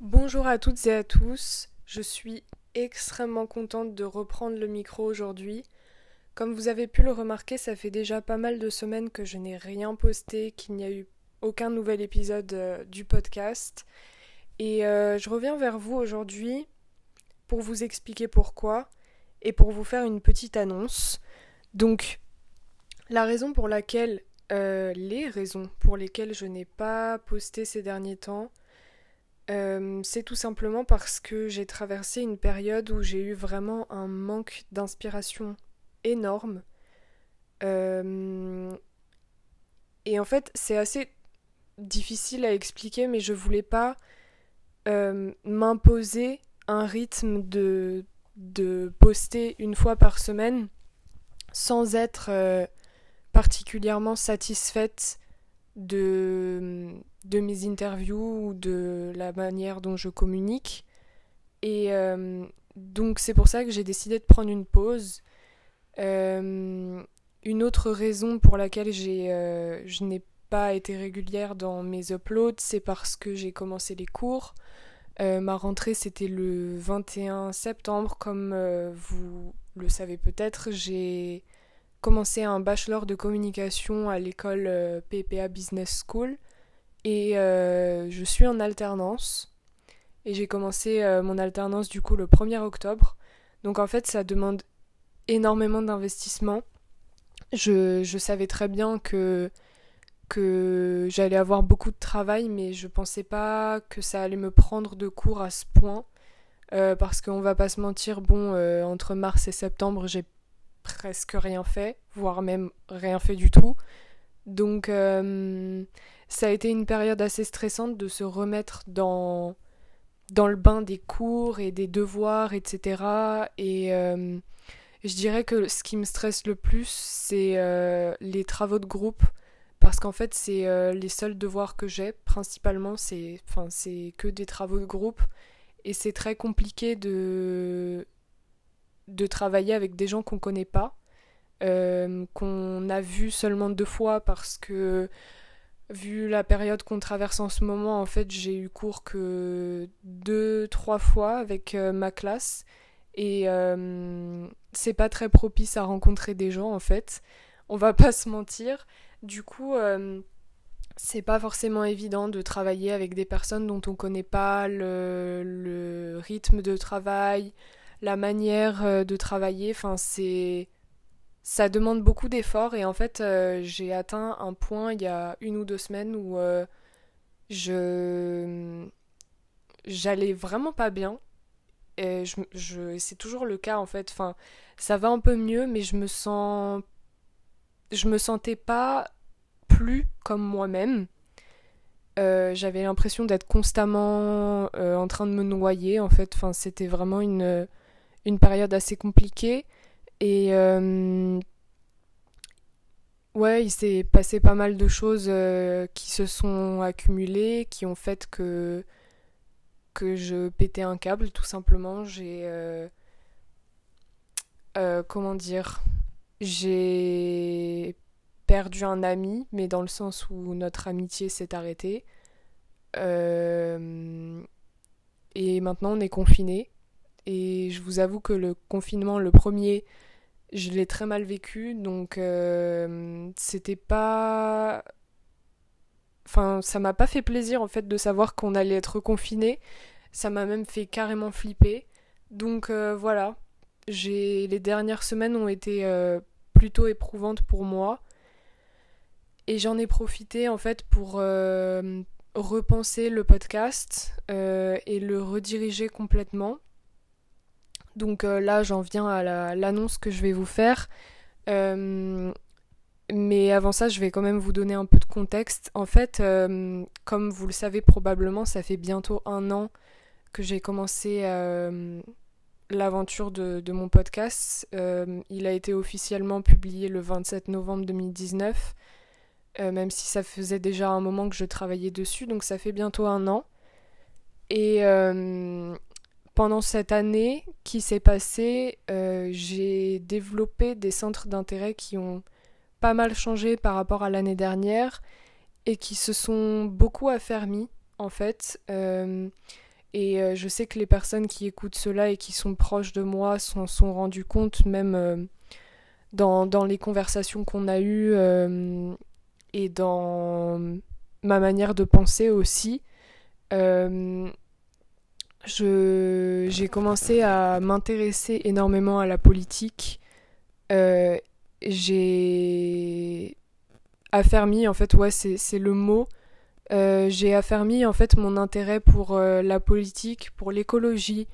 Bonjour à toutes et à tous, je suis extrêmement contente de reprendre le micro aujourd'hui. Comme vous avez pu le remarquer, ça fait déjà pas mal de semaines que je n'ai rien posté, qu'il n'y a eu aucun nouvel épisode euh, du podcast. Et euh, je reviens vers vous aujourd'hui pour vous expliquer pourquoi et pour vous faire une petite annonce. Donc, la raison pour laquelle, euh, les raisons pour lesquelles je n'ai pas posté ces derniers temps, euh, c'est tout simplement parce que j'ai traversé une période où j'ai eu vraiment un manque d'inspiration énorme. Euh, et en fait, c'est assez difficile à expliquer, mais je voulais pas m'imposer un rythme de, de poster une fois par semaine sans être particulièrement satisfaite de, de mes interviews ou de la manière dont je communique. Et euh, donc c'est pour ça que j'ai décidé de prendre une pause. Euh, une autre raison pour laquelle euh, je n'ai pas été régulière dans mes uploads, c'est parce que j'ai commencé les cours. ma rentrée c'était le 21 septembre, comme vous le savez peut-être. J'ai commencé un bachelor de communication à l'école PPA Business School. Et euh, je suis en alternance. Et j'ai commencé euh, mon alternance du coup le 1er octobre. Donc en fait ça demande énormément d'investissement. Je, je, savais très bien que, que j'allais avoir beaucoup de travail, mais je pensais pas que ça allait me prendre de cours à ce point. Euh, parce qu'on va pas se mentir, bon, entre mars et septembre, j'ai presque rien fait, voire même rien fait du tout. Donc ça a été une période assez stressante de se remettre dans, dans le bain des cours et des devoirs, etc. Et euh, je dirais que ce qui me stresse le plus, c'est euh, les travaux de groupe. Parce qu'en fait, c'est euh, les seuls devoirs que j'ai, principalement, c'est que des travaux de groupe. Et c'est très compliqué de, de travailler avec des gens qu'on connaît pas, qu'on a vu seulement deux fois parce que Vu la période qu'on traverse en ce moment, en fait, j'ai eu cours que deux, trois fois avec euh, ma classe. Et euh, c'est pas très propice à rencontrer des gens, en fait. On va pas se mentir. Du coup, euh, c'est pas forcément évident de travailler avec des personnes dont on connaît pas le, rythme de travail, la manière de travailler. Enfin, c'est ça demande beaucoup d'efforts et en fait euh, j'ai atteint un point il y a une ou deux semaines où euh, je j'allais vraiment pas bien c'est toujours le cas en fait enfin ça va un peu mieux mais je me sens je me sentais pas plus comme moi-même. Euh, j'avais l'impression d'être constamment en train de me noyer en fait. Enfin c'était vraiment une une période assez compliquée. Et euh, ouais, il s'est passé pas mal de choses euh, qui se sont accumulées, qui ont fait que que je pétais un câble, tout simplement. J'ai euh, comment dire, j'ai perdu un ami, mais dans le sens où notre amitié s'est arrêtée. et maintenant on est confiné. Et je vous avoue que le confinement, le premier, je l'ai très mal vécu, donc euh, c'était pas. Enfin, ça m'a pas fait plaisir en fait de savoir qu'on allait être confiné. Ça m'a même fait carrément flipper. Donc euh, voilà, j'ai les dernières semaines ont été euh, plutôt éprouvantes pour moi. Et j'en ai profité en fait pour repenser le podcast et le rediriger complètement. Donc euh, là, j'en viens à l'annonce que je vais vous faire. Euh, mais avant ça, je vais quand même vous donner un peu de contexte. En fait, euh, comme vous le savez probablement, ça fait bientôt un an que j'ai commencé l'aventure de, de, mon podcast. il a été officiellement publié le 27 novembre 2019, même si ça faisait déjà un moment que je travaillais dessus, donc ça fait bientôt un an. Et pendant cette année qui s'est passée, j'ai développé des centres d'intérêt qui ont pas mal changé par rapport à l'année dernière et qui se sont beaucoup affermis en fait. Et euh, je sais que les personnes qui écoutent cela et qui sont proches de moi s'en sont rendues compte, même euh, dans, dans, les conversations qu'on a eues euh, et dans ma manière de penser aussi. j'ai commencé à m'intéresser énormément à la politique. j'ai affermi, en fait, ouais, c'est le mot euh, j'ai affermi en fait mon intérêt pour euh, la politique, pour l'écologie,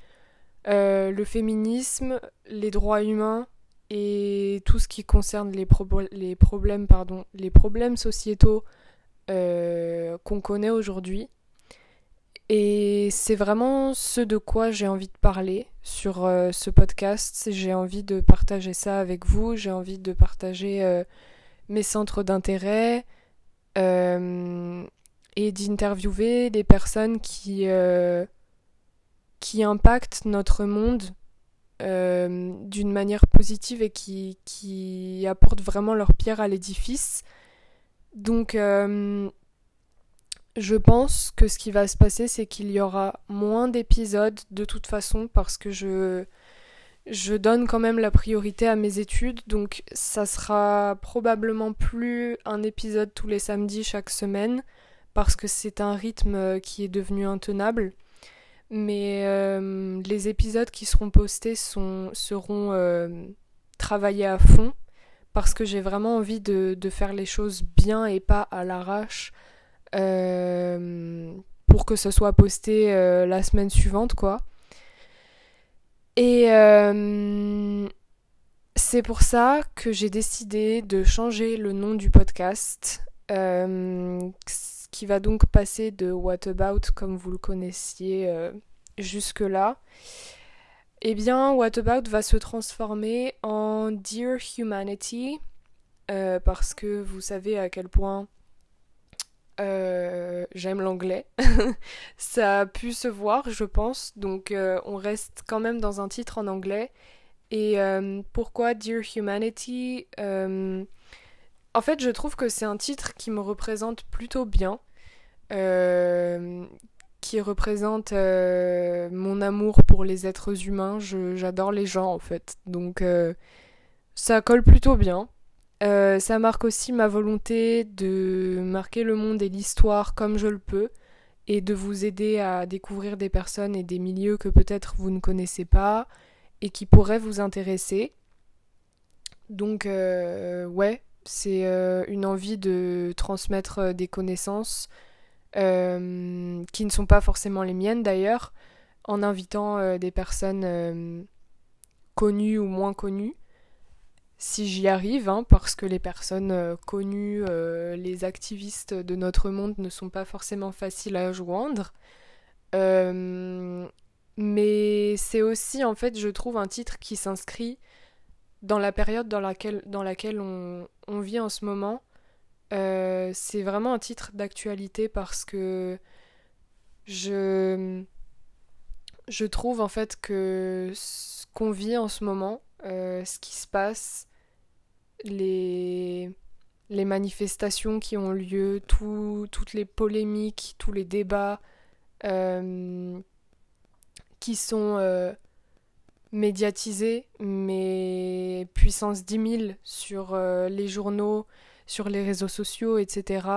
euh, le féminisme, les droits humains et tout ce qui concerne les, les problèmes, pardon, les problèmes sociétaux qu'on connaît aujourd'hui. Et c'est vraiment ce de quoi j'ai envie de parler sur ce podcast. J'ai envie de partager ça avec vous, j'ai envie de partager mes centres d'intérêt, et d'interviewer des personnes qui, euh, qui impactent notre monde euh, d'une manière positive et qui, qui apportent vraiment leur pierre à l'édifice. Donc euh, je pense que ce qui va se passer, c'est qu'il y aura moins d'épisodes de toute façon parce que je, je donne quand même la priorité à mes études. Donc ça sera probablement plus un épisode tous les samedis chaque semaine parce que c'est un rythme euh, qui est devenu intenable. Mais euh, les épisodes qui seront postés seront euh, travaillés à fond parce que j'ai vraiment envie de, faire les choses bien et pas à l'arrache pour que ce soit posté la semaine suivante quoi. Et c'est pour ça que j'ai décidé de changer le nom du podcast qui va donc passer de What About comme vous le connaissiez euh, jusque-là. Eh bien, What About va se transformer en Dear Humanity euh, parce que vous savez à quel point euh, j'aime l'anglais. Ça a pu se voir, je pense. Donc, on reste quand même dans un titre en anglais. Et pourquoi Dear Humanity en fait, je trouve que c'est un titre qui me représente plutôt bien, euh, qui représente euh, mon amour pour les êtres humains. J'adore les gens en fait, donc euh, ça colle plutôt bien. ça marque aussi ma volonté de marquer le monde et l'histoire comme je le peux et de vous aider à découvrir des personnes et des milieux que peut-être vous ne connaissez pas et qui pourraient vous intéresser. Donc ouais, c'est euh, une envie de transmettre euh, des connaissances euh, qui ne sont pas forcément les miennes d'ailleurs, en invitant des personnes connues ou moins connues, si j'y arrive, hein, parce que les personnes connues, les activistes de notre monde ne sont pas forcément faciles à joindre. mais c'est aussi, en fait, je trouve un titre qui s'inscrit dans la période dans laquelle, dans laquelle on, vit en ce moment, euh, c'est vraiment un titre d'actualité parce que je, je trouve en fait que ce qu'on vit en ce moment, euh, ce qui se passe, les, les manifestations qui ont lieu, toutes les polémiques, tous les débats euh, qui sont médiatisé, mais puissance 10 000 sur euh, les journaux, sur les réseaux sociaux, etc.,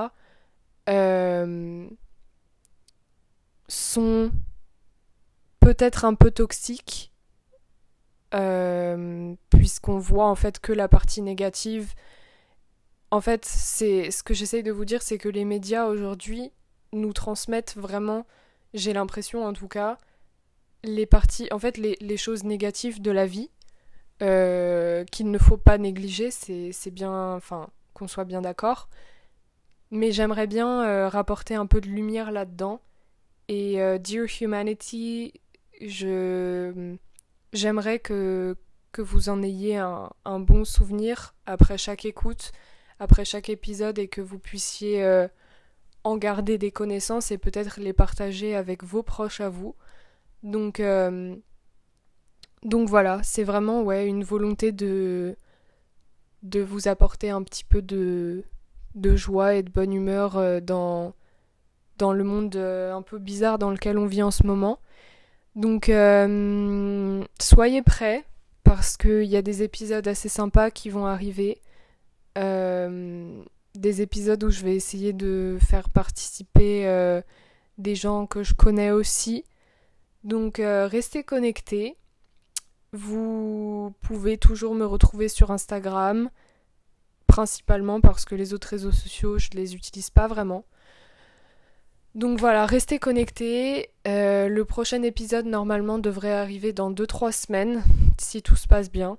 euh, sont peut-être un peu toxiques, euh, puisqu'on voit en fait que la partie négative. En fait, c'est ce que j'essaye de vous dire, c'est que les médias aujourd'hui nous transmettent vraiment, j'ai l'impression en tout cas, les parties, en fait, les, choses négatives de la vie euh, qu'il ne faut pas négliger, c'est bien, enfin, qu'on soit bien d'accord. Mais j'aimerais bien euh, rapporter un peu de lumière là-dedans. Et euh, Dear Humanity, je j'aimerais que, que vous en ayez un, un, bon souvenir après chaque écoute, après chaque épisode, et que vous puissiez en garder des connaissances et peut-être les partager avec vos proches à vous. Donc, euh, donc voilà, c'est vraiment une volonté de, vous apporter un petit peu de, joie et de bonne humeur euh, dans, dans le monde euh, un peu bizarre dans lequel on vit en ce moment. Donc soyez prêts parce qu'il y a des épisodes assez sympas qui vont arriver. des épisodes où je vais essayer de faire participer des gens que je connais aussi. Donc restez connectés. Vous pouvez toujours me retrouver sur Instagram, principalement parce que les autres réseaux sociaux, je ne les utilise pas vraiment. Donc voilà, restez connectés. Euh, le prochain épisode normalement devrait arriver dans 2-3 semaines, si tout se passe bien.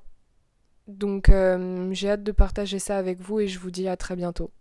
Donc euh, j'ai hâte de partager ça avec vous et je vous dis à très bientôt.